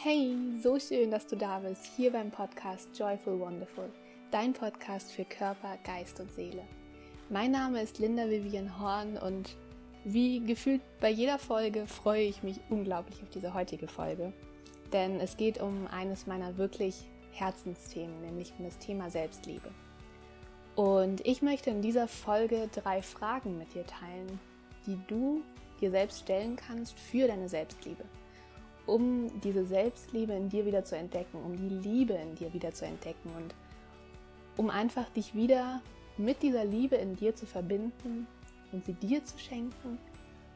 Hey, so schön, dass du da bist, hier beim Podcast Joyful Wonderful, dein Podcast für Körper, Geist und Seele. Mein Name ist Linda Vivian Horn und wie gefühlt bei jeder Folge freue ich mich unglaublich auf diese heutige Folge, denn es geht um eines meiner wirklich Herzensthemen, nämlich um das Thema Selbstliebe. Und ich möchte in dieser Folge drei Fragen mit dir teilen, die du dir selbst stellen kannst für deine Selbstliebe um diese Selbstliebe in dir wieder zu entdecken, um die Liebe in dir wieder zu entdecken und um einfach dich wieder mit dieser Liebe in dir zu verbinden und sie dir zu schenken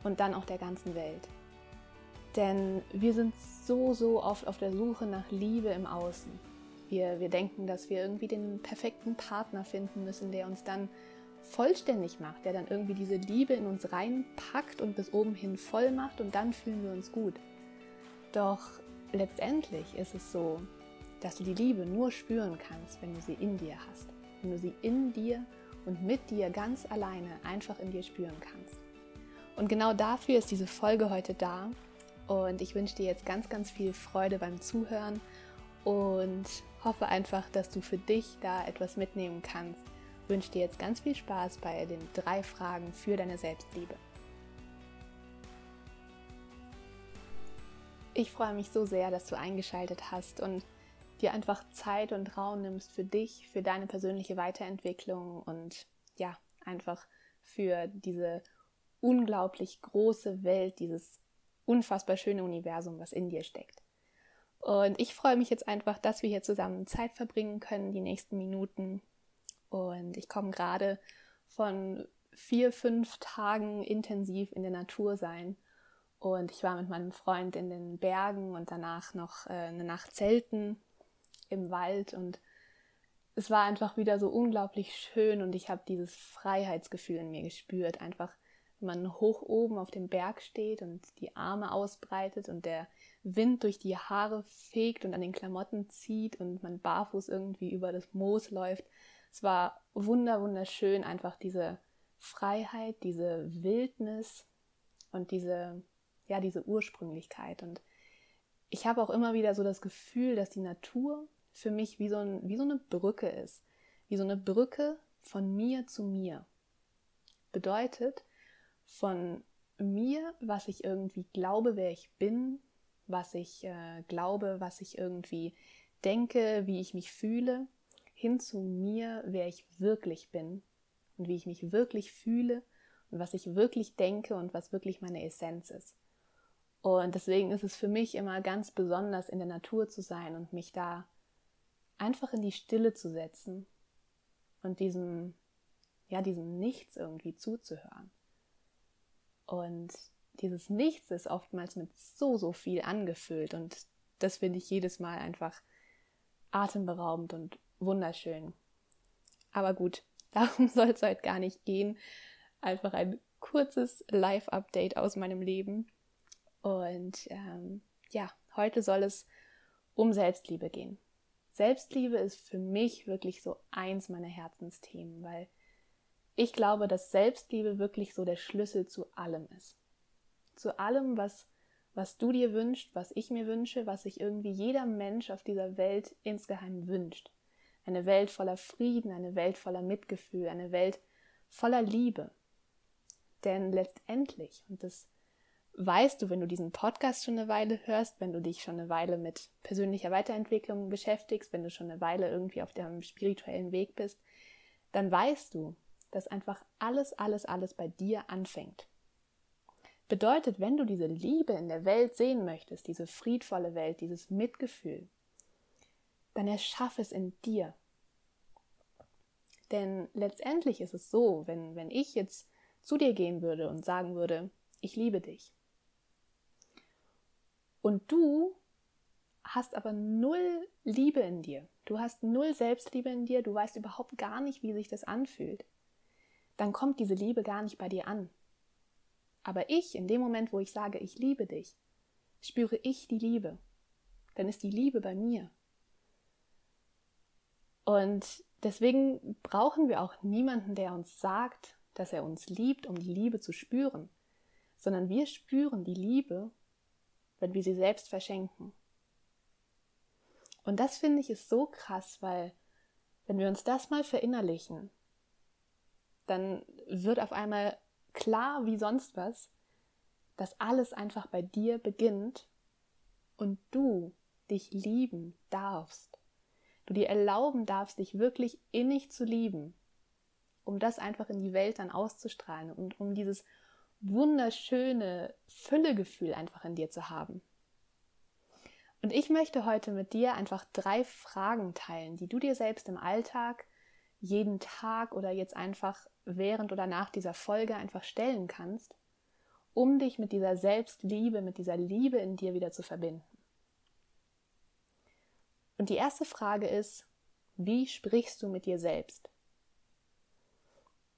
und dann auch der ganzen Welt. Denn wir sind so, so oft auf der Suche nach Liebe im Außen. Wir, wir denken, dass wir irgendwie den perfekten Partner finden müssen, der uns dann vollständig macht, der dann irgendwie diese Liebe in uns reinpackt und bis oben hin voll macht und dann fühlen wir uns gut. Doch letztendlich ist es so, dass du die Liebe nur spüren kannst, wenn du sie in dir hast. Wenn du sie in dir und mit dir ganz alleine einfach in dir spüren kannst. Und genau dafür ist diese Folge heute da. Und ich wünsche dir jetzt ganz, ganz viel Freude beim Zuhören und hoffe einfach, dass du für dich da etwas mitnehmen kannst. Wünsche dir jetzt ganz viel Spaß bei den drei Fragen für deine Selbstliebe. Ich freue mich so sehr, dass du eingeschaltet hast und dir einfach Zeit und Raum nimmst für dich, für deine persönliche Weiterentwicklung und ja, einfach für diese unglaublich große Welt, dieses unfassbar schöne Universum, was in dir steckt. Und ich freue mich jetzt einfach, dass wir hier zusammen Zeit verbringen können, die nächsten Minuten. Und ich komme gerade von vier, fünf Tagen intensiv in der Natur sein und ich war mit meinem Freund in den Bergen und danach noch äh, eine Nacht zelten im Wald. Und es war einfach wieder so unglaublich schön und ich habe dieses Freiheitsgefühl in mir gespürt. Einfach, wenn man hoch oben auf dem Berg steht und die Arme ausbreitet und der Wind durch die Haare fegt und an den Klamotten zieht und man barfuß irgendwie über das Moos läuft. Es war wunder, wunderschön, einfach diese Freiheit, diese Wildnis und diese ja, diese Ursprünglichkeit. Und ich habe auch immer wieder so das Gefühl, dass die Natur für mich wie so, ein, wie so eine Brücke ist. Wie so eine Brücke von mir zu mir. Bedeutet, von mir, was ich irgendwie glaube, wer ich bin, was ich äh, glaube, was ich irgendwie denke, wie ich mich fühle, hin zu mir, wer ich wirklich bin und wie ich mich wirklich fühle und was ich wirklich denke und was wirklich meine Essenz ist. Und deswegen ist es für mich immer ganz besonders, in der Natur zu sein und mich da einfach in die Stille zu setzen und diesem, ja, diesem Nichts irgendwie zuzuhören. Und dieses Nichts ist oftmals mit so, so viel angefüllt und das finde ich jedes Mal einfach atemberaubend und wunderschön. Aber gut, darum soll es heute gar nicht gehen. Einfach ein kurzes Live-Update aus meinem Leben. Und ähm, ja, heute soll es um Selbstliebe gehen. Selbstliebe ist für mich wirklich so eins meiner Herzensthemen, weil ich glaube, dass Selbstliebe wirklich so der Schlüssel zu allem ist. Zu allem, was, was du dir wünschst, was ich mir wünsche, was sich irgendwie jeder Mensch auf dieser Welt insgeheim wünscht. Eine Welt voller Frieden, eine Welt voller Mitgefühl, eine Welt voller Liebe. Denn letztendlich, und das weißt du, wenn du diesen Podcast schon eine Weile hörst, wenn du dich schon eine Weile mit persönlicher Weiterentwicklung beschäftigst, wenn du schon eine Weile irgendwie auf dem spirituellen Weg bist, dann weißt du, dass einfach alles, alles, alles bei dir anfängt. Bedeutet, wenn du diese Liebe in der Welt sehen möchtest, diese friedvolle Welt, dieses Mitgefühl, dann erschaff es in dir. Denn letztendlich ist es so, wenn, wenn ich jetzt zu dir gehen würde und sagen würde, ich liebe dich, und du hast aber null Liebe in dir. Du hast null Selbstliebe in dir. Du weißt überhaupt gar nicht, wie sich das anfühlt. Dann kommt diese Liebe gar nicht bei dir an. Aber ich, in dem Moment, wo ich sage, ich liebe dich, spüre ich die Liebe. Dann ist die Liebe bei mir. Und deswegen brauchen wir auch niemanden, der uns sagt, dass er uns liebt, um die Liebe zu spüren, sondern wir spüren die Liebe wenn wir sie selbst verschenken. Und das finde ich ist so krass, weil wenn wir uns das mal verinnerlichen, dann wird auf einmal klar wie sonst was, dass alles einfach bei dir beginnt und du dich lieben darfst. Du dir erlauben darfst, dich wirklich innig zu lieben, um das einfach in die Welt dann auszustrahlen und um dieses wunderschöne Füllegefühl einfach in dir zu haben. Und ich möchte heute mit dir einfach drei Fragen teilen, die du dir selbst im Alltag, jeden Tag oder jetzt einfach während oder nach dieser Folge einfach stellen kannst, um dich mit dieser Selbstliebe, mit dieser Liebe in dir wieder zu verbinden. Und die erste Frage ist, wie sprichst du mit dir selbst?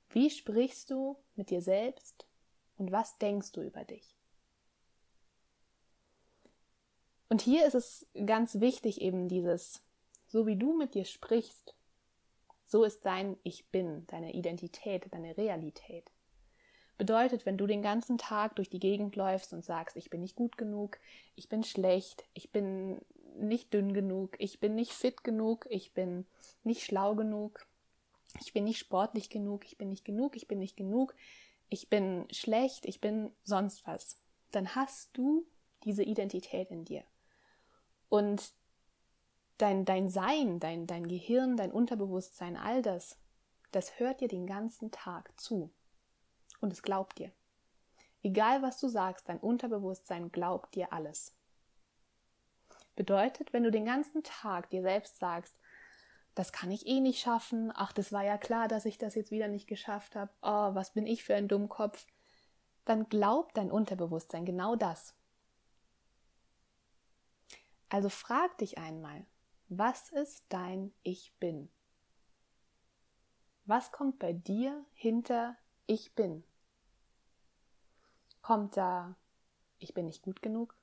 Wie sprichst du mit dir selbst und was denkst du über dich? Und hier ist es ganz wichtig eben dieses, so wie du mit dir sprichst, so ist dein Ich bin, deine Identität, deine Realität. Bedeutet, wenn du den ganzen Tag durch die Gegend läufst und sagst, ich bin nicht gut genug, ich bin schlecht, ich bin nicht dünn genug, ich bin nicht fit genug, ich bin nicht schlau genug, ich bin nicht sportlich genug, ich bin nicht genug, ich bin nicht genug, ich bin schlecht, ich bin sonst was, dann hast du diese Identität in dir. Und dein, dein Sein, dein, dein Gehirn, dein Unterbewusstsein, all das, das hört dir den ganzen Tag zu. Und es glaubt dir. Egal was du sagst, dein Unterbewusstsein glaubt dir alles. Bedeutet, wenn du den ganzen Tag dir selbst sagst, das kann ich eh nicht schaffen, ach, das war ja klar, dass ich das jetzt wieder nicht geschafft habe, oh, was bin ich für ein Dummkopf, dann glaubt dein Unterbewusstsein genau das. Also frag dich einmal, was ist dein Ich bin? Was kommt bei dir hinter Ich bin? Kommt da Ich bin nicht gut genug?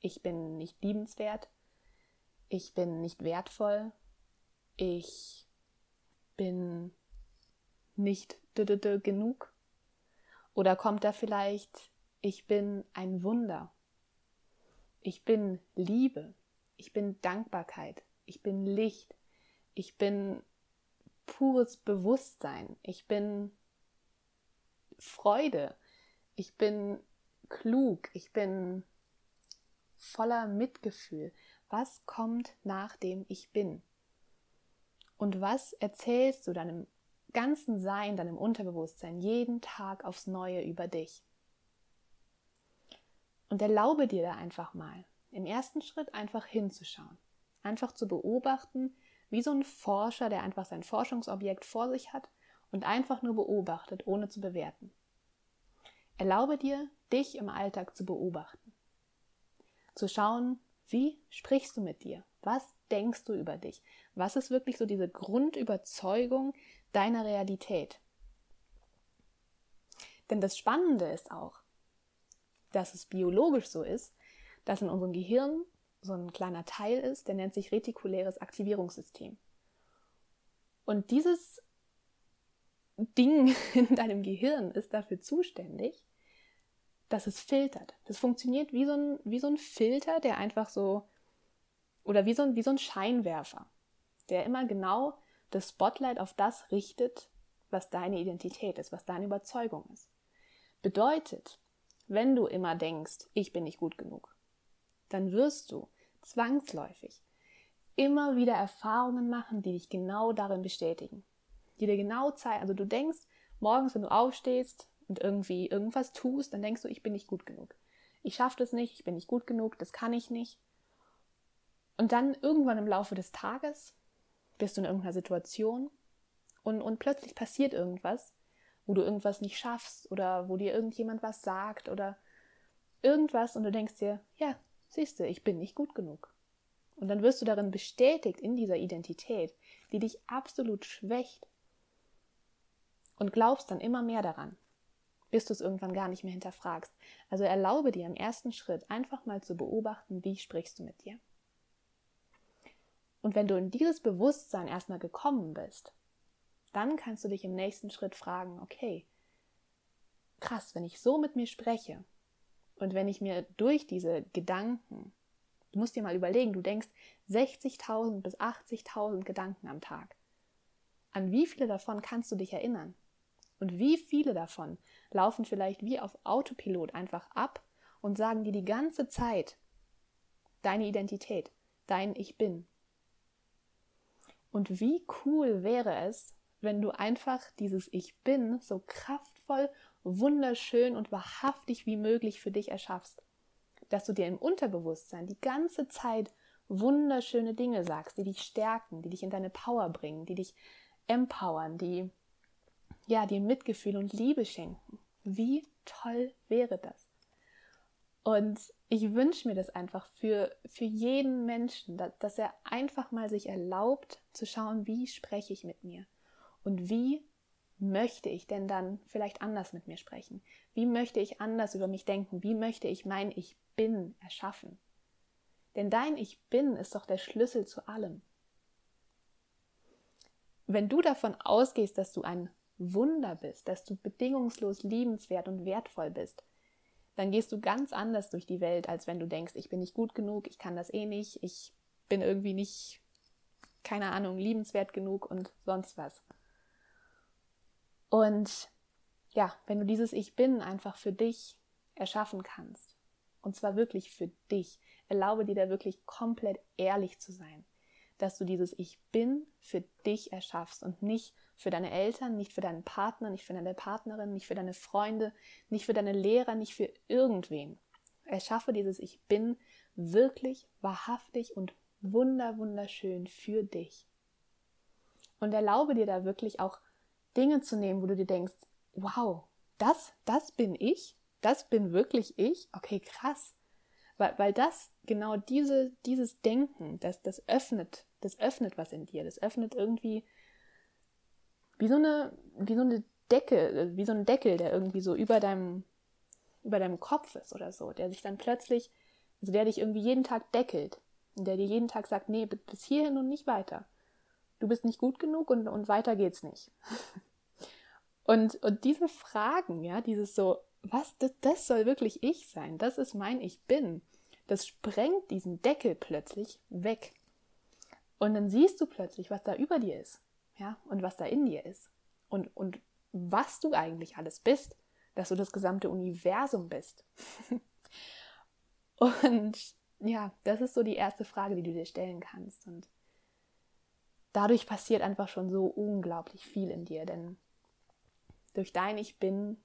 Ich bin nicht liebenswert? Ich bin nicht wertvoll? Ich bin nicht genug? Oder kommt da vielleicht Ich bin ein Wunder? Ich bin Liebe. Ich bin Dankbarkeit. Ich bin Licht. Ich bin pures Bewusstsein. Ich bin Freude. Ich bin klug. Ich bin voller Mitgefühl. Was kommt nach dem Ich bin? Und was erzählst du deinem ganzen Sein, deinem Unterbewusstsein jeden Tag aufs Neue über dich? Und erlaube dir da einfach mal, im ersten Schritt einfach hinzuschauen. Einfach zu beobachten, wie so ein Forscher, der einfach sein Forschungsobjekt vor sich hat und einfach nur beobachtet, ohne zu bewerten. Erlaube dir, dich im Alltag zu beobachten. Zu schauen, wie sprichst du mit dir? Was denkst du über dich? Was ist wirklich so diese Grundüberzeugung deiner Realität? Denn das Spannende ist auch, dass es biologisch so ist, dass in unserem Gehirn so ein kleiner Teil ist, der nennt sich retikuläres Aktivierungssystem. Und dieses Ding in deinem Gehirn ist dafür zuständig, dass es filtert. Das funktioniert wie so ein, wie so ein Filter, der einfach so, oder wie so, ein, wie so ein Scheinwerfer, der immer genau das Spotlight auf das richtet, was deine Identität ist, was deine Überzeugung ist. Bedeutet, wenn du immer denkst, ich bin nicht gut genug, dann wirst du zwangsläufig immer wieder Erfahrungen machen, die dich genau darin bestätigen. Die dir genau zeigen, also du denkst, morgens, wenn du aufstehst und irgendwie irgendwas tust, dann denkst du, ich bin nicht gut genug. Ich schaffe das nicht, ich bin nicht gut genug, das kann ich nicht. Und dann irgendwann im Laufe des Tages bist du in irgendeiner Situation und, und plötzlich passiert irgendwas wo du irgendwas nicht schaffst oder wo dir irgendjemand was sagt oder irgendwas und du denkst dir, ja, siehst du, ich bin nicht gut genug. Und dann wirst du darin bestätigt in dieser Identität, die dich absolut schwächt und glaubst dann immer mehr daran, bis du es irgendwann gar nicht mehr hinterfragst. Also erlaube dir im ersten Schritt einfach mal zu beobachten, wie sprichst du mit dir. Und wenn du in dieses Bewusstsein erstmal gekommen bist, dann kannst du dich im nächsten Schritt fragen, okay, krass, wenn ich so mit mir spreche und wenn ich mir durch diese Gedanken Du musst dir mal überlegen, du denkst 60.000 bis 80.000 Gedanken am Tag. An wie viele davon kannst du dich erinnern? Und wie viele davon laufen vielleicht wie auf Autopilot einfach ab und sagen dir die ganze Zeit deine Identität, dein Ich bin. Und wie cool wäre es, wenn du einfach dieses Ich bin so kraftvoll, wunderschön und wahrhaftig wie möglich für dich erschaffst. Dass du dir im Unterbewusstsein die ganze Zeit wunderschöne Dinge sagst, die dich stärken, die dich in deine Power bringen, die dich empowern, die ja, dir Mitgefühl und Liebe schenken. Wie toll wäre das? Und ich wünsche mir das einfach für, für jeden Menschen, dass, dass er einfach mal sich erlaubt zu schauen, wie spreche ich mit mir und wie möchte ich denn dann vielleicht anders mit mir sprechen? Wie möchte ich anders über mich denken? Wie möchte ich mein Ich bin erschaffen? Denn dein Ich bin ist doch der Schlüssel zu allem. Wenn du davon ausgehst, dass du ein Wunder bist, dass du bedingungslos liebenswert und wertvoll bist, dann gehst du ganz anders durch die Welt, als wenn du denkst, ich bin nicht gut genug, ich kann das eh nicht, ich bin irgendwie nicht, keine Ahnung, liebenswert genug und sonst was. Und ja, wenn du dieses Ich bin einfach für dich erschaffen kannst, und zwar wirklich für dich, erlaube dir da wirklich komplett ehrlich zu sein, dass du dieses Ich bin für dich erschaffst und nicht für deine Eltern, nicht für deinen Partner, nicht für deine Partnerin, nicht für deine Freunde, nicht für deine Lehrer, nicht für irgendwen. Erschaffe dieses Ich bin wirklich wahrhaftig und wunder wunderschön für dich. Und erlaube dir da wirklich auch Dinge zu nehmen, wo du dir denkst, wow, das, das bin ich, das bin wirklich ich, okay, krass. Weil, weil das, genau diese, dieses Denken, das, das öffnet, das öffnet was in dir, das öffnet irgendwie wie so eine, wie so eine Decke, wie so ein Deckel, der irgendwie so über deinem, über deinem Kopf ist oder so, der sich dann plötzlich, also der dich irgendwie jeden Tag deckelt der dir jeden Tag sagt, nee, bis hierhin und nicht weiter. Du bist nicht gut genug und, und weiter geht's nicht. und, und diese Fragen, ja, dieses so, was, das, das soll wirklich ich sein, das ist mein Ich bin, das sprengt diesen Deckel plötzlich weg. Und dann siehst du plötzlich, was da über dir ist ja, und was da in dir ist und, und was du eigentlich alles bist, dass du das gesamte Universum bist. und ja, das ist so die erste Frage, die du dir stellen kannst. Und dadurch passiert einfach schon so unglaublich viel in dir, denn durch dein Ich Bin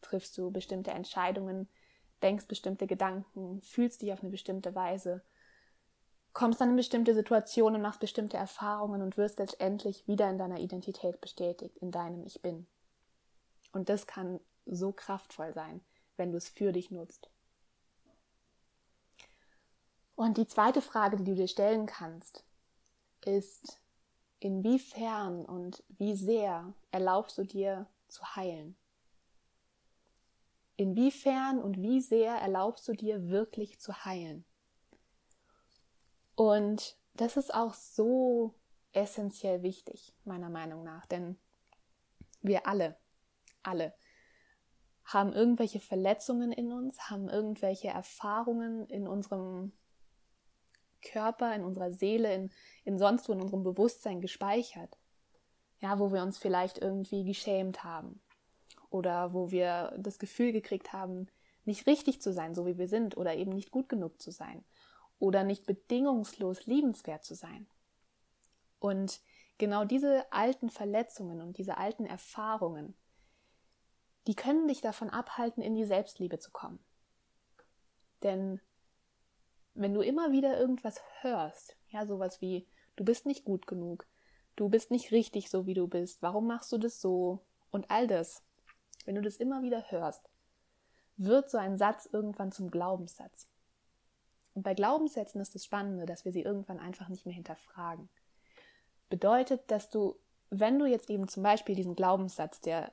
triffst du bestimmte Entscheidungen, denkst bestimmte Gedanken, fühlst dich auf eine bestimmte Weise kommst dann in bestimmte Situationen, machst bestimmte Erfahrungen und wirst letztendlich wieder in deiner Identität bestätigt, in deinem Ich bin. Und das kann so kraftvoll sein, wenn du es für dich nutzt. Und die zweite Frage, die du dir stellen kannst, ist, inwiefern und wie sehr erlaubst du dir zu heilen? Inwiefern und wie sehr erlaubst du dir wirklich zu heilen? Und das ist auch so essentiell wichtig, meiner Meinung nach, denn wir alle, alle haben irgendwelche Verletzungen in uns, haben irgendwelche Erfahrungen in unserem Körper, in unserer Seele, in, in sonst wo in unserem Bewusstsein gespeichert. Ja, wo wir uns vielleicht irgendwie geschämt haben oder wo wir das Gefühl gekriegt haben, nicht richtig zu sein, so wie wir sind oder eben nicht gut genug zu sein oder nicht bedingungslos liebenswert zu sein. Und genau diese alten Verletzungen und diese alten Erfahrungen, die können dich davon abhalten, in die Selbstliebe zu kommen. Denn wenn du immer wieder irgendwas hörst, ja, sowas wie, du bist nicht gut genug, du bist nicht richtig so, wie du bist, warum machst du das so und all das, wenn du das immer wieder hörst, wird so ein Satz irgendwann zum Glaubenssatz. Und bei Glaubenssätzen ist das Spannende, dass wir sie irgendwann einfach nicht mehr hinterfragen. Bedeutet, dass du, wenn du jetzt eben zum Beispiel diesen Glaubenssatz, der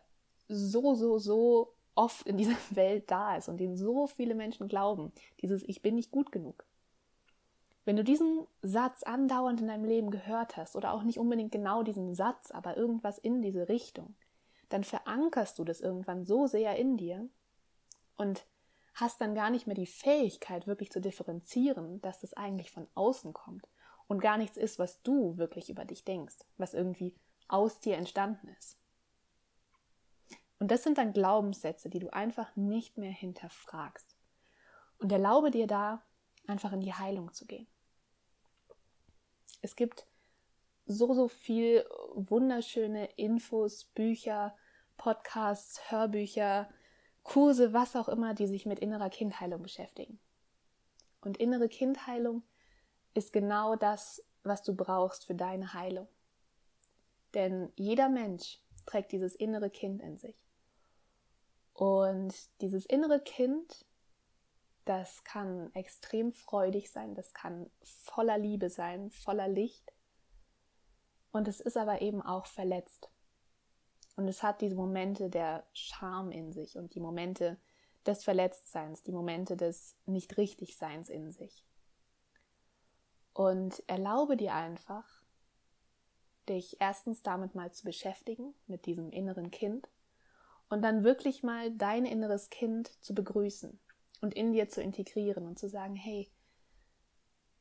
so, so, so oft in dieser Welt da ist und den so viele Menschen glauben, dieses Ich bin nicht gut genug. Wenn du diesen Satz andauernd in deinem Leben gehört hast oder auch nicht unbedingt genau diesen Satz, aber irgendwas in diese Richtung, dann verankerst du das irgendwann so sehr in dir und hast dann gar nicht mehr die Fähigkeit, wirklich zu differenzieren, dass das eigentlich von außen kommt und gar nichts ist, was du wirklich über dich denkst, was irgendwie aus dir entstanden ist. Und das sind dann Glaubenssätze, die du einfach nicht mehr hinterfragst. Und erlaube dir da, einfach in die Heilung zu gehen. Es gibt so, so viel wunderschöne Infos, Bücher, Podcasts, Hörbücher, Kurse, was auch immer, die sich mit innerer Kindheilung beschäftigen. Und innere Kindheilung ist genau das, was du brauchst für deine Heilung. Denn jeder Mensch trägt dieses innere Kind in sich. Und dieses innere Kind, das kann extrem freudig sein, das kann voller Liebe sein, voller Licht. Und es ist aber eben auch verletzt. Und es hat diese Momente der Scham in sich und die Momente des Verletztseins, die Momente des Nicht-Richtig-Seins in sich. Und erlaube dir einfach, dich erstens damit mal zu beschäftigen, mit diesem inneren Kind, und dann wirklich mal dein inneres Kind zu begrüßen und in dir zu integrieren und zu sagen, hey,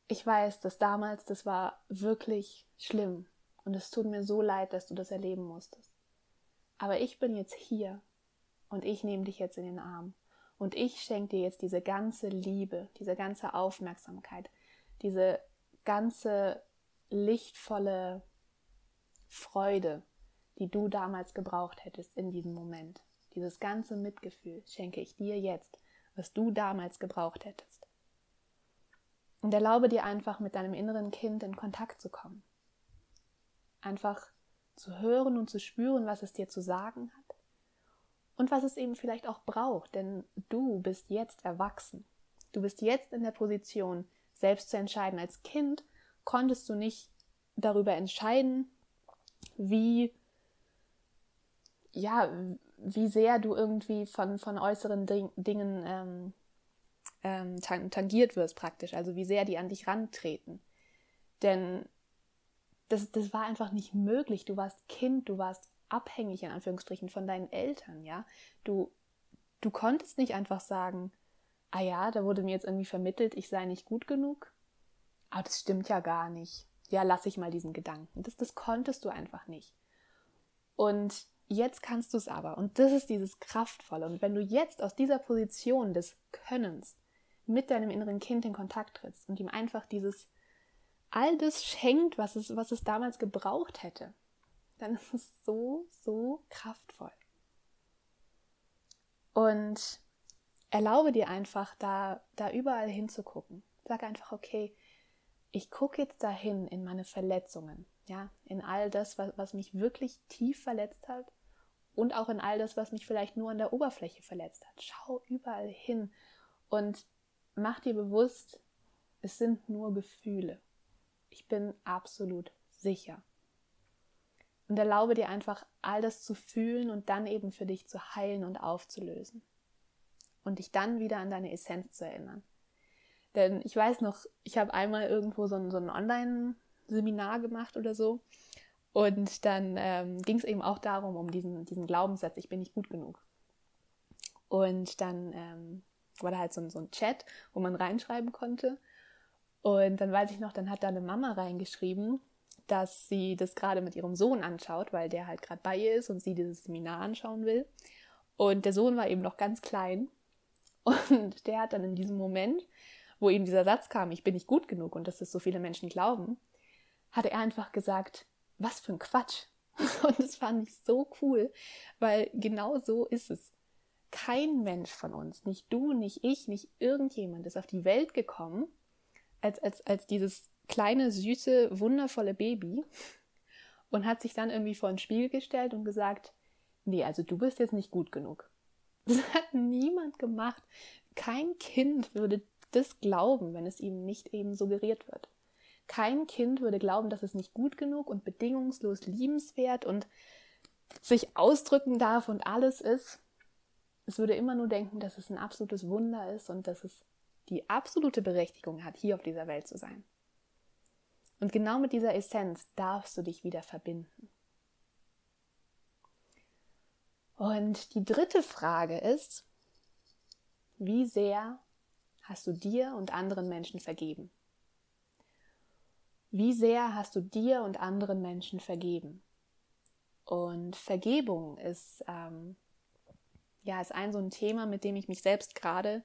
ich weiß, dass damals das war wirklich schlimm und es tut mir so leid, dass du das erleben musstest. Aber ich bin jetzt hier und ich nehme dich jetzt in den Arm und ich schenke dir jetzt diese ganze Liebe, diese ganze Aufmerksamkeit, diese ganze lichtvolle Freude, die du damals gebraucht hättest in diesem Moment. Dieses ganze Mitgefühl schenke ich dir jetzt, was du damals gebraucht hättest. Und erlaube dir einfach mit deinem inneren Kind in Kontakt zu kommen. Einfach zu hören und zu spüren, was es dir zu sagen hat und was es eben vielleicht auch braucht, denn du bist jetzt erwachsen. Du bist jetzt in der Position, selbst zu entscheiden. Als Kind konntest du nicht darüber entscheiden, wie ja, wie sehr du irgendwie von, von äußeren Ding, Dingen ähm, ähm, tangiert wirst praktisch, also wie sehr die an dich rantreten. Denn das, das war einfach nicht möglich. Du warst Kind, du warst abhängig in Anführungsstrichen von deinen Eltern, ja. Du, du konntest nicht einfach sagen, ah ja, da wurde mir jetzt irgendwie vermittelt, ich sei nicht gut genug. Aber das stimmt ja gar nicht. Ja, lass ich mal diesen Gedanken. Das, das konntest du einfach nicht. Und Jetzt kannst du es aber. Und das ist dieses Kraftvolle. Und wenn du jetzt aus dieser Position des Könnens mit deinem inneren Kind in Kontakt trittst und ihm einfach dieses all das schenkt, was es, was es damals gebraucht hätte, dann ist es so, so kraftvoll. Und erlaube dir einfach, da, da überall hinzugucken. Sag einfach, okay, ich gucke jetzt dahin in meine Verletzungen, ja, in all das, was, was mich wirklich tief verletzt hat und auch in all das, was mich vielleicht nur an der Oberfläche verletzt hat. Schau überall hin und mach dir bewusst, es sind nur Gefühle. Ich bin absolut sicher. Und erlaube dir einfach, all das zu fühlen und dann eben für dich zu heilen und aufzulösen. Und dich dann wieder an deine Essenz zu erinnern. Denn ich weiß noch, ich habe einmal irgendwo so ein, so ein Online-Seminar gemacht oder so. Und dann ähm, ging es eben auch darum, um diesen, diesen Glaubenssatz, ich bin nicht gut genug. Und dann ähm, war da halt so, so ein Chat, wo man reinschreiben konnte. Und dann weiß ich noch, dann hat da eine Mama reingeschrieben, dass sie das gerade mit ihrem Sohn anschaut, weil der halt gerade bei ihr ist und sie dieses Seminar anschauen will. Und der Sohn war eben noch ganz klein. Und der hat dann in diesem Moment, wo ihm dieser Satz kam, ich bin nicht gut genug und dass das so viele Menschen glauben, hat er einfach gesagt, was für ein Quatsch. Und das fand ich so cool, weil genau so ist es. Kein Mensch von uns, nicht du, nicht ich, nicht irgendjemand ist auf die Welt gekommen als, als, als dieses kleine, süße, wundervolle Baby und hat sich dann irgendwie vor ein Spiel gestellt und gesagt, nee, also du bist jetzt nicht gut genug. Das hat niemand gemacht. Kein Kind würde das glauben, wenn es ihm nicht eben suggeriert wird. Kein Kind würde glauben, dass es nicht gut genug und bedingungslos liebenswert und sich ausdrücken darf und alles ist. Es würde immer nur denken, dass es ein absolutes Wunder ist und dass es die absolute Berechtigung hat, hier auf dieser Welt zu sein. Und genau mit dieser Essenz darfst du dich wieder verbinden. Und die dritte Frage ist, wie sehr hast du dir und anderen Menschen vergeben? Wie sehr hast du dir und anderen Menschen vergeben? Und Vergebung ist, ähm, ja, ist ein so ein Thema, mit dem ich mich selbst gerade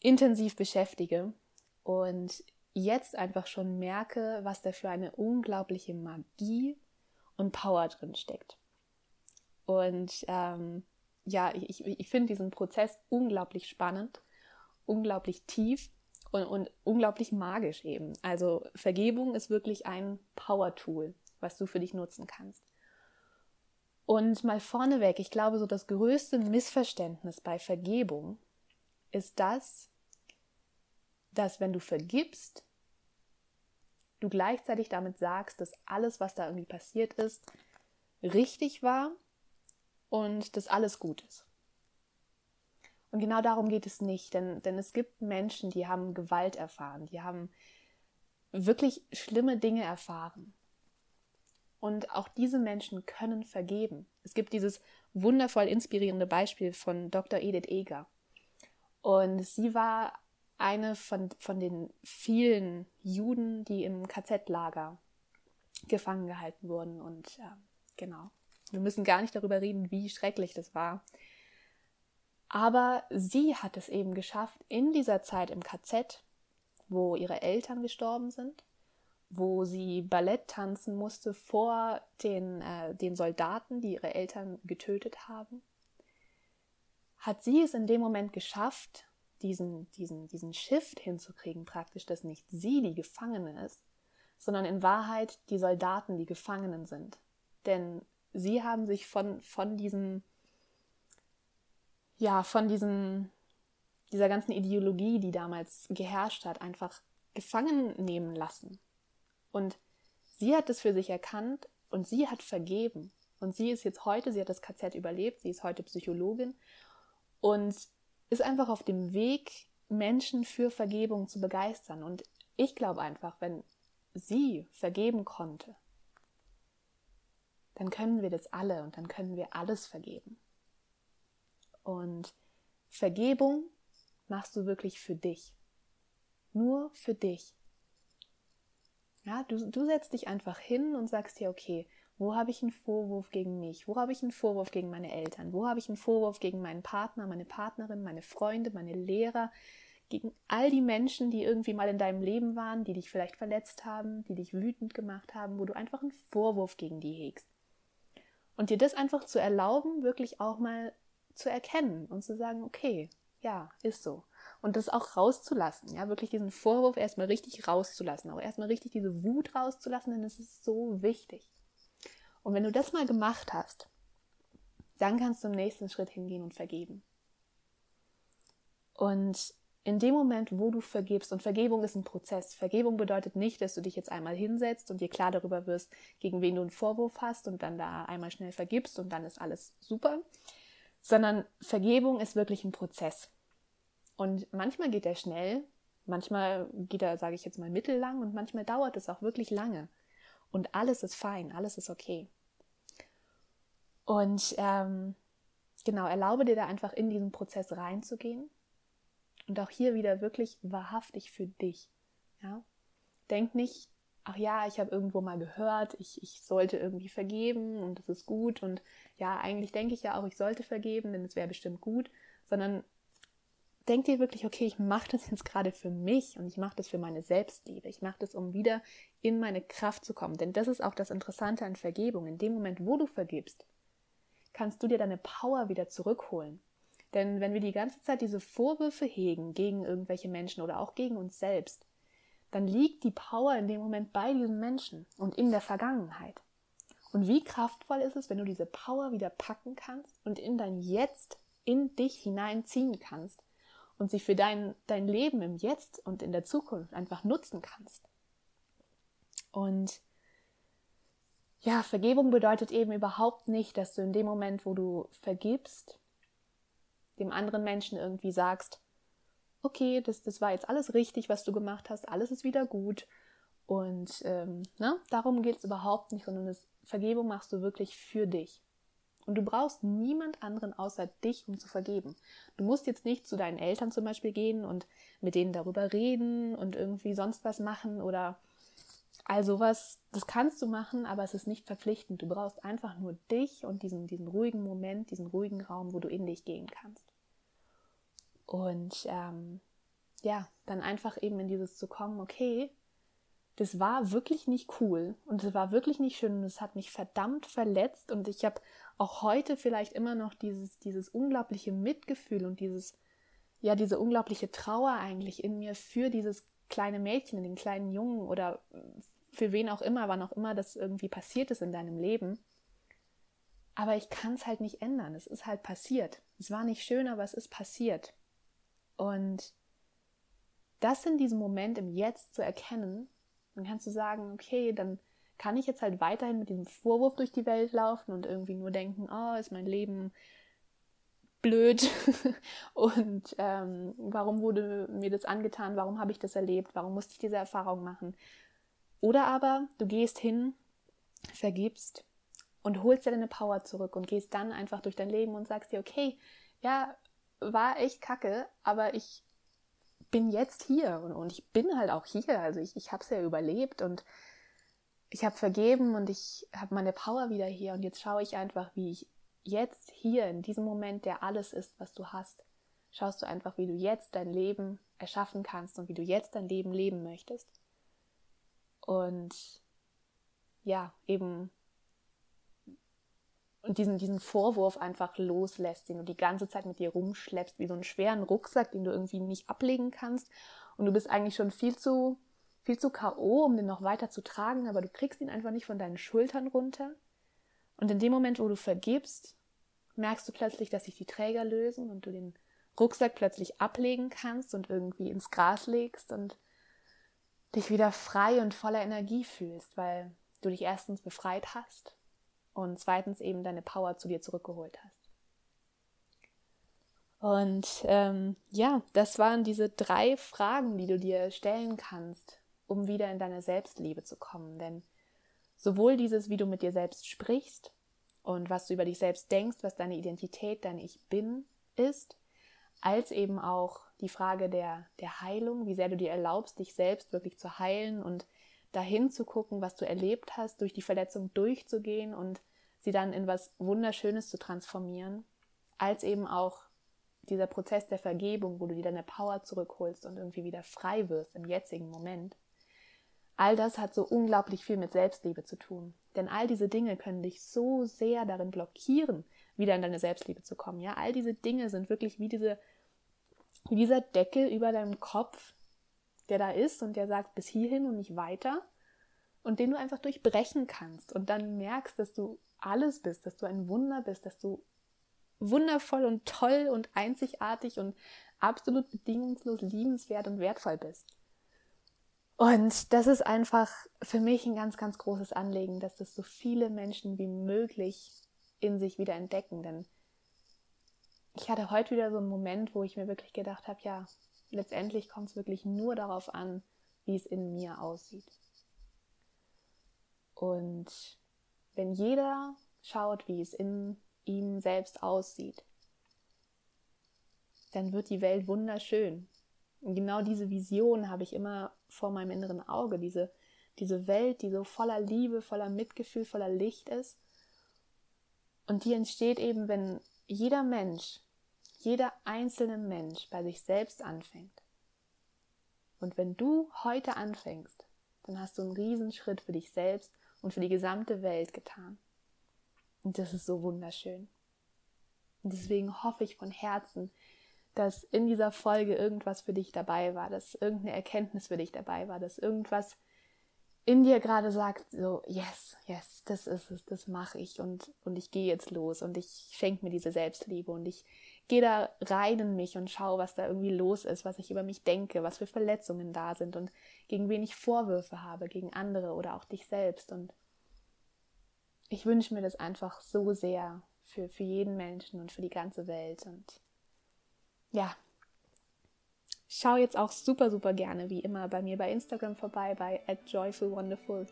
intensiv beschäftige und jetzt einfach schon merke, was da für eine unglaubliche Magie und Power drin steckt. Und ähm, ja, ich, ich finde diesen Prozess unglaublich spannend, unglaublich tief und, und unglaublich magisch eben. Also Vergebung ist wirklich ein Power-Tool, was du für dich nutzen kannst. Und mal vorneweg, ich glaube, so das größte Missverständnis bei Vergebung ist das, dass wenn du vergibst, du gleichzeitig damit sagst, dass alles, was da irgendwie passiert ist, richtig war und dass alles gut ist. Und genau darum geht es nicht, denn, denn es gibt Menschen, die haben Gewalt erfahren, die haben wirklich schlimme Dinge erfahren. Und auch diese Menschen können vergeben. Es gibt dieses wundervoll inspirierende Beispiel von Dr. Edith Eger. Und sie war eine von, von den vielen Juden, die im KZ-Lager gefangen gehalten wurden. Und äh, genau, wir müssen gar nicht darüber reden, wie schrecklich das war. Aber sie hat es eben geschafft, in dieser Zeit im KZ, wo ihre Eltern gestorben sind, wo sie Ballett tanzen musste vor den, äh, den Soldaten, die ihre Eltern getötet haben, hat sie es in dem Moment geschafft, diesen, diesen, diesen Shift hinzukriegen, praktisch, dass nicht sie die Gefangene ist, sondern in Wahrheit die Soldaten die Gefangenen sind. Denn sie haben sich von, von diesem, ja, von diesem, dieser ganzen Ideologie, die damals geherrscht hat, einfach gefangen nehmen lassen. Und sie hat es für sich erkannt und sie hat vergeben. Und sie ist jetzt heute, sie hat das KZ überlebt, sie ist heute Psychologin und ist einfach auf dem Weg, Menschen für Vergebung zu begeistern. Und ich glaube einfach, wenn sie vergeben konnte, dann können wir das alle und dann können wir alles vergeben. Und Vergebung machst du wirklich für dich. Nur für dich. Ja, du, du setzt dich einfach hin und sagst dir, okay, wo habe ich einen Vorwurf gegen mich? Wo habe ich einen Vorwurf gegen meine Eltern? Wo habe ich einen Vorwurf gegen meinen Partner, meine Partnerin, meine Freunde, meine Lehrer? Gegen all die Menschen, die irgendwie mal in deinem Leben waren, die dich vielleicht verletzt haben, die dich wütend gemacht haben, wo du einfach einen Vorwurf gegen die hegst. Und dir das einfach zu erlauben, wirklich auch mal zu erkennen und zu sagen, okay, ja, ist so. Und das auch rauszulassen, ja, wirklich diesen Vorwurf erstmal richtig rauszulassen, auch erstmal richtig diese Wut rauszulassen, denn es ist so wichtig. Und wenn du das mal gemacht hast, dann kannst du im nächsten Schritt hingehen und vergeben. Und in dem Moment, wo du vergibst, und Vergebung ist ein Prozess. Vergebung bedeutet nicht, dass du dich jetzt einmal hinsetzt und dir klar darüber wirst, gegen wen du einen Vorwurf hast und dann da einmal schnell vergibst und dann ist alles super, sondern Vergebung ist wirklich ein Prozess. Und manchmal geht er schnell, manchmal geht er, sage ich jetzt mal, mittellang und manchmal dauert es auch wirklich lange. Und alles ist fein, alles ist okay. Und ähm, genau, erlaube dir da einfach in diesen Prozess reinzugehen und auch hier wieder wirklich wahrhaftig für dich. Ja? Denk nicht, ach ja, ich habe irgendwo mal gehört, ich, ich sollte irgendwie vergeben und das ist gut und ja, eigentlich denke ich ja auch, ich sollte vergeben, denn es wäre bestimmt gut, sondern denk dir wirklich, okay, ich mache das jetzt gerade für mich und ich mache das für meine Selbstliebe. Ich mache das, um wieder in meine Kraft zu kommen. Denn das ist auch das Interessante an Vergebung. In dem Moment, wo du vergibst, kannst du dir deine Power wieder zurückholen. Denn wenn wir die ganze Zeit diese Vorwürfe hegen gegen irgendwelche Menschen oder auch gegen uns selbst, dann liegt die Power in dem Moment bei diesen Menschen und in der Vergangenheit. Und wie kraftvoll ist es, wenn du diese Power wieder packen kannst und in dein Jetzt, in dich hineinziehen kannst und sie für dein, dein Leben im Jetzt und in der Zukunft einfach nutzen kannst. Und ja, Vergebung bedeutet eben überhaupt nicht, dass du in dem Moment, wo du vergibst, dem anderen Menschen irgendwie sagst, okay, das, das war jetzt alles richtig, was du gemacht hast, alles ist wieder gut. Und ähm, ne, darum geht es überhaupt nicht, sondern das, Vergebung machst du wirklich für dich. Und du brauchst niemand anderen außer dich, um zu vergeben. Du musst jetzt nicht zu deinen Eltern zum Beispiel gehen und mit denen darüber reden und irgendwie sonst was machen oder all sowas. Das kannst du machen, aber es ist nicht verpflichtend. Du brauchst einfach nur dich und diesen, diesen ruhigen Moment, diesen ruhigen Raum, wo du in dich gehen kannst. Und ähm, ja, dann einfach eben in dieses zu kommen, okay, das war wirklich nicht cool und es war wirklich nicht schön und es hat mich verdammt verletzt und ich habe auch heute vielleicht immer noch dieses, dieses unglaubliche Mitgefühl und dieses, ja, diese unglaubliche Trauer eigentlich in mir für dieses kleine Mädchen, den kleinen Jungen oder für wen auch immer, wann auch immer das irgendwie passiert ist in deinem Leben. Aber ich kann es halt nicht ändern. Es ist halt passiert. Es war nicht schön, aber es ist passiert. Und das in diesem Moment im Jetzt zu erkennen, dann kannst du sagen, okay, dann kann ich jetzt halt weiterhin mit diesem Vorwurf durch die Welt laufen und irgendwie nur denken, oh, ist mein Leben blöd und ähm, warum wurde mir das angetan, warum habe ich das erlebt, warum musste ich diese Erfahrung machen. Oder aber du gehst hin, vergibst und holst dir deine Power zurück und gehst dann einfach durch dein Leben und sagst dir, okay, ja, war echt kacke, aber ich bin jetzt hier und, und ich bin halt auch hier. Also ich, ich habe es ja überlebt und ich habe vergeben und ich habe meine Power wieder hier und jetzt schaue ich einfach, wie ich jetzt hier in diesem Moment, der alles ist, was du hast, schaust du einfach, wie du jetzt dein Leben erschaffen kannst und wie du jetzt dein Leben leben möchtest. Und ja, eben und diesen, diesen Vorwurf einfach loslässt, den du die ganze Zeit mit dir rumschleppst, wie so einen schweren Rucksack, den du irgendwie nicht ablegen kannst. Und du bist eigentlich schon viel zu, viel zu K.O., um den noch weiter zu tragen, aber du kriegst ihn einfach nicht von deinen Schultern runter. Und in dem Moment, wo du vergibst, merkst du plötzlich, dass sich die Träger lösen und du den Rucksack plötzlich ablegen kannst und irgendwie ins Gras legst und dich wieder frei und voller Energie fühlst, weil du dich erstens befreit hast und zweitens eben deine Power zu dir zurückgeholt hast. Und ähm, ja, das waren diese drei Fragen, die du dir stellen kannst, um wieder in deine Selbstliebe zu kommen. Denn sowohl dieses, wie du mit dir selbst sprichst und was du über dich selbst denkst, was deine Identität, dein Ich bin ist, als eben auch die Frage der, der Heilung, wie sehr du dir erlaubst, dich selbst wirklich zu heilen und dahin zu gucken, was du erlebt hast, durch die Verletzung durchzugehen und sie dann in was Wunderschönes zu transformieren, als eben auch dieser Prozess der Vergebung, wo du dir deine Power zurückholst und irgendwie wieder frei wirst im jetzigen Moment. All das hat so unglaublich viel mit Selbstliebe zu tun. Denn all diese Dinge können dich so sehr darin blockieren, wieder in deine Selbstliebe zu kommen. Ja, all diese Dinge sind wirklich wie diese, dieser Deckel über deinem Kopf, der da ist und der sagt bis hierhin und nicht weiter und den du einfach durchbrechen kannst und dann merkst, dass du alles bist, dass du ein Wunder bist, dass du wundervoll und toll und einzigartig und absolut bedingungslos liebenswert und wertvoll bist. Und das ist einfach für mich ein ganz, ganz großes Anliegen, dass das so viele Menschen wie möglich in sich wieder entdecken. Denn ich hatte heute wieder so einen Moment, wo ich mir wirklich gedacht habe, ja, letztendlich kommt es wirklich nur darauf an, wie es in mir aussieht. Und wenn jeder schaut, wie es in ihm selbst aussieht, dann wird die Welt wunderschön. Und genau diese Vision habe ich immer vor meinem inneren Auge, diese, diese Welt, die so voller Liebe, voller Mitgefühl, voller Licht ist. Und die entsteht eben, wenn jeder Mensch, jeder einzelne Mensch bei sich selbst anfängt. Und wenn du heute anfängst, dann hast du einen Riesenschritt für dich selbst und für die gesamte Welt getan. Und das ist so wunderschön. Und deswegen hoffe ich von Herzen, dass in dieser Folge irgendwas für dich dabei war, dass irgendeine Erkenntnis für dich dabei war, dass irgendwas in dir gerade sagt, so, yes, yes, das ist es, das mache ich und, und ich gehe jetzt los und ich schenke mir diese Selbstliebe und ich gehe da rein in mich und schaue, was da irgendwie los ist, was ich über mich denke, was für Verletzungen da sind und gegen wen ich Vorwürfe habe, gegen andere oder auch dich selbst. Und ich wünsche mir das einfach so sehr für, für jeden Menschen und für die ganze Welt. Und ja, schau jetzt auch super, super gerne, wie immer, bei mir bei Instagram vorbei, bei joyfulwonderful.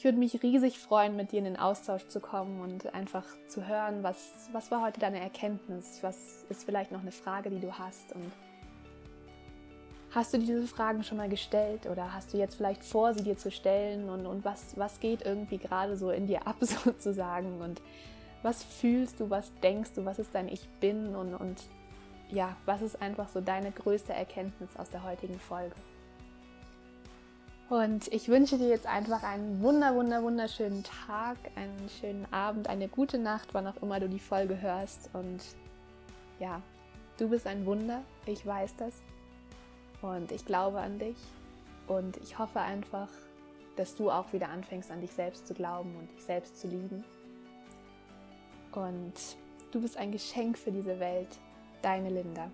Ich würde mich riesig freuen, mit dir in den Austausch zu kommen und einfach zu hören, was, was war heute deine Erkenntnis, was ist vielleicht noch eine Frage, die du hast? Und Hast du diese Fragen schon mal gestellt oder hast du jetzt vielleicht vor, sie dir zu stellen? Und, und was, was geht irgendwie gerade so in dir ab sozusagen? Und was fühlst du, was denkst du, was ist dein Ich bin? Und, und ja, was ist einfach so deine größte Erkenntnis aus der heutigen Folge? Und ich wünsche dir jetzt einfach einen wunder, wunder, wunderschönen Tag, einen schönen Abend, eine gute Nacht, wann auch immer du die Folge hörst. Und ja, du bist ein Wunder, ich weiß das. Und ich glaube an dich. Und ich hoffe einfach, dass du auch wieder anfängst, an dich selbst zu glauben und dich selbst zu lieben. Und du bist ein Geschenk für diese Welt. Deine Linda.